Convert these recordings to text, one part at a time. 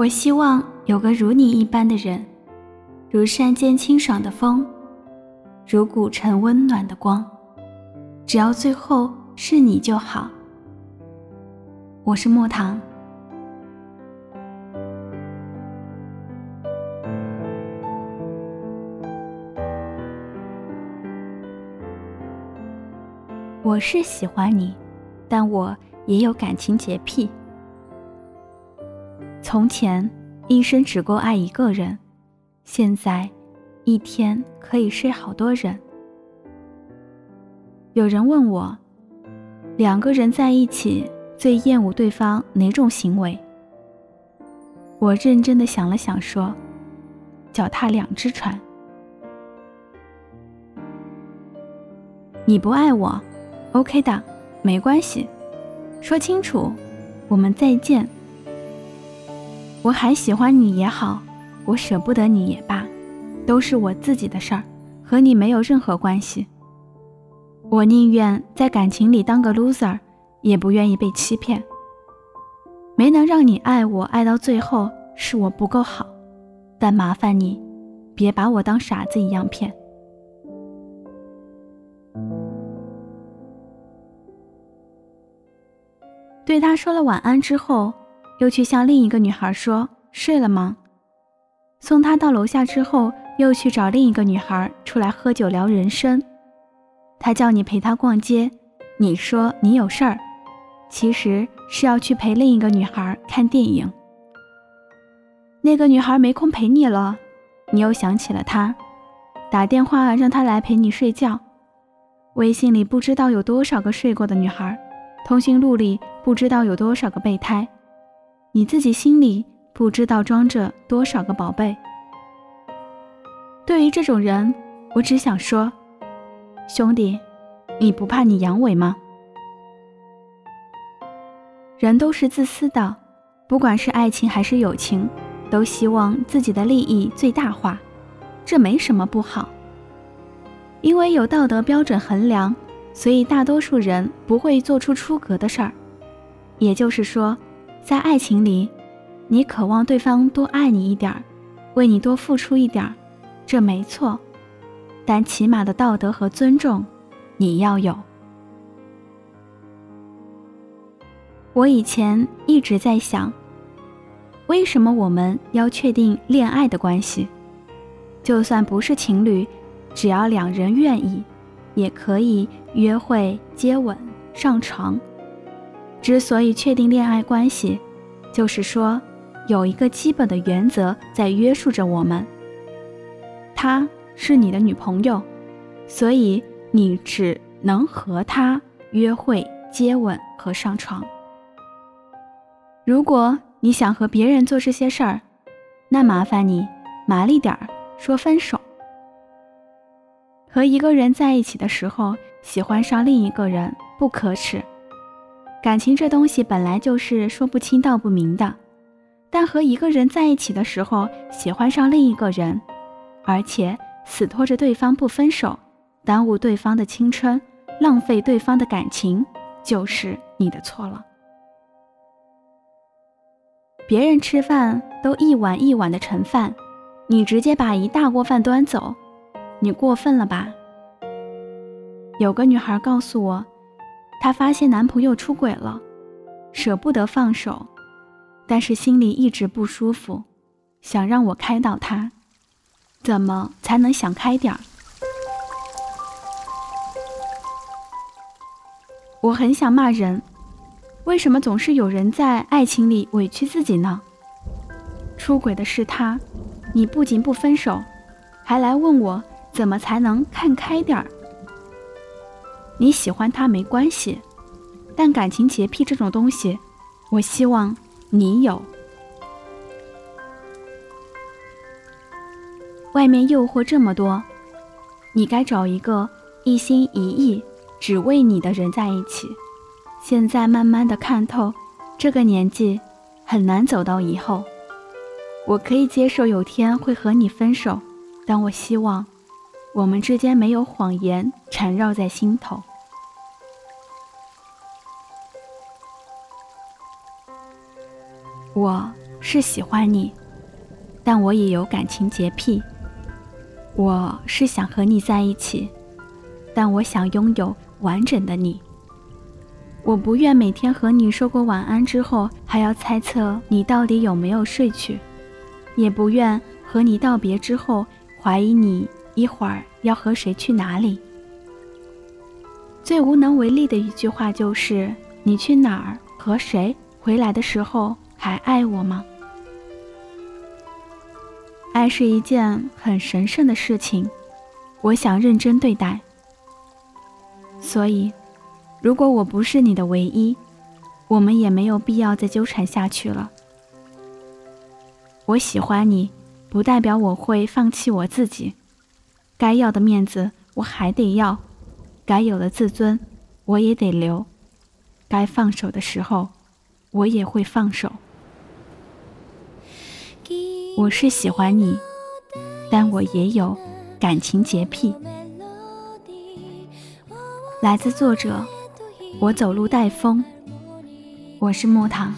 我希望有个如你一般的人，如山间清爽的风，如古城温暖的光，只要最后是你就好。我是莫糖。我是喜欢你，但我也有感情洁癖。从前一生只够爱一个人，现在一天可以睡好多人。有人问我，两个人在一起最厌恶对方哪种行为？我认真的想了想，说：脚踏两只船。你不爱我，OK 的，没关系，说清楚，我们再见。我还喜欢你也好，我舍不得你也罢，都是我自己的事儿，和你没有任何关系。我宁愿在感情里当个 loser，也不愿意被欺骗。没能让你爱我爱到最后，是我不够好，但麻烦你，别把我当傻子一样骗。对他说了晚安之后。又去向另一个女孩说：“睡了吗？”送她到楼下之后，又去找另一个女孩出来喝酒聊人生。他叫你陪他逛街，你说你有事儿，其实是要去陪另一个女孩看电影。那个女孩没空陪你了，你又想起了她，打电话让她来陪你睡觉。微信里不知道有多少个睡过的女孩，通讯录里不知道有多少个备胎。你自己心里不知道装着多少个宝贝。对于这种人，我只想说，兄弟，你不怕你阳痿吗？人都是自私的，不管是爱情还是友情，都希望自己的利益最大化，这没什么不好。因为有道德标准衡量，所以大多数人不会做出出格的事儿。也就是说。在爱情里，你渴望对方多爱你一点儿，为你多付出一点儿，这没错。但起码的道德和尊重，你要有。我以前一直在想，为什么我们要确定恋爱的关系？就算不是情侣，只要两人愿意，也可以约会、接吻、上床。之所以确定恋爱关系，就是说有一个基本的原则在约束着我们。她是你的女朋友，所以你只能和她约会、接吻和上床。如果你想和别人做这些事儿，那麻烦你麻利点儿说分手。和一个人在一起的时候，喜欢上另一个人不可耻。感情这东西本来就是说不清道不明的，但和一个人在一起的时候，喜欢上另一个人，而且死拖着对方不分手，耽误对方的青春，浪费对方的感情，就是你的错了。别人吃饭都一碗一碗的盛饭，你直接把一大锅饭端走，你过分了吧？有个女孩告诉我。她发现男朋友出轨了，舍不得放手，但是心里一直不舒服，想让我开导她，怎么才能想开点儿？我很想骂人，为什么总是有人在爱情里委屈自己呢？出轨的是他，你不仅不分手，还来问我怎么才能看开点儿？你喜欢他没关系，但感情洁癖这种东西，我希望你有。外面诱惑这么多，你该找一个一心一意只为你的人在一起。现在慢慢的看透，这个年纪很难走到以后。我可以接受有天会和你分手，但我希望我们之间没有谎言缠绕在心头。我是喜欢你，但我也有感情洁癖。我是想和你在一起，但我想拥有完整的你。我不愿每天和你说过晚安之后，还要猜测你到底有没有睡去，也不愿和你道别之后，怀疑你一会儿要和谁去哪里。最无能为力的一句话就是：你去哪儿和谁？回来的时候还爱我吗？爱是一件很神圣的事情，我想认真对待。所以。如果我不是你的唯一，我们也没有必要再纠缠下去了。我喜欢你，不代表我会放弃我自己。该要的面子我还得要，该有的自尊我也得留。该放手的时候，我也会放手。我是喜欢你，但我也有感情洁癖。来自作者，我走路带风，我是木糖。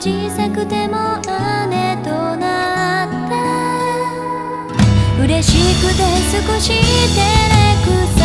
小さくても姉となった。嬉しくて少し照れくさ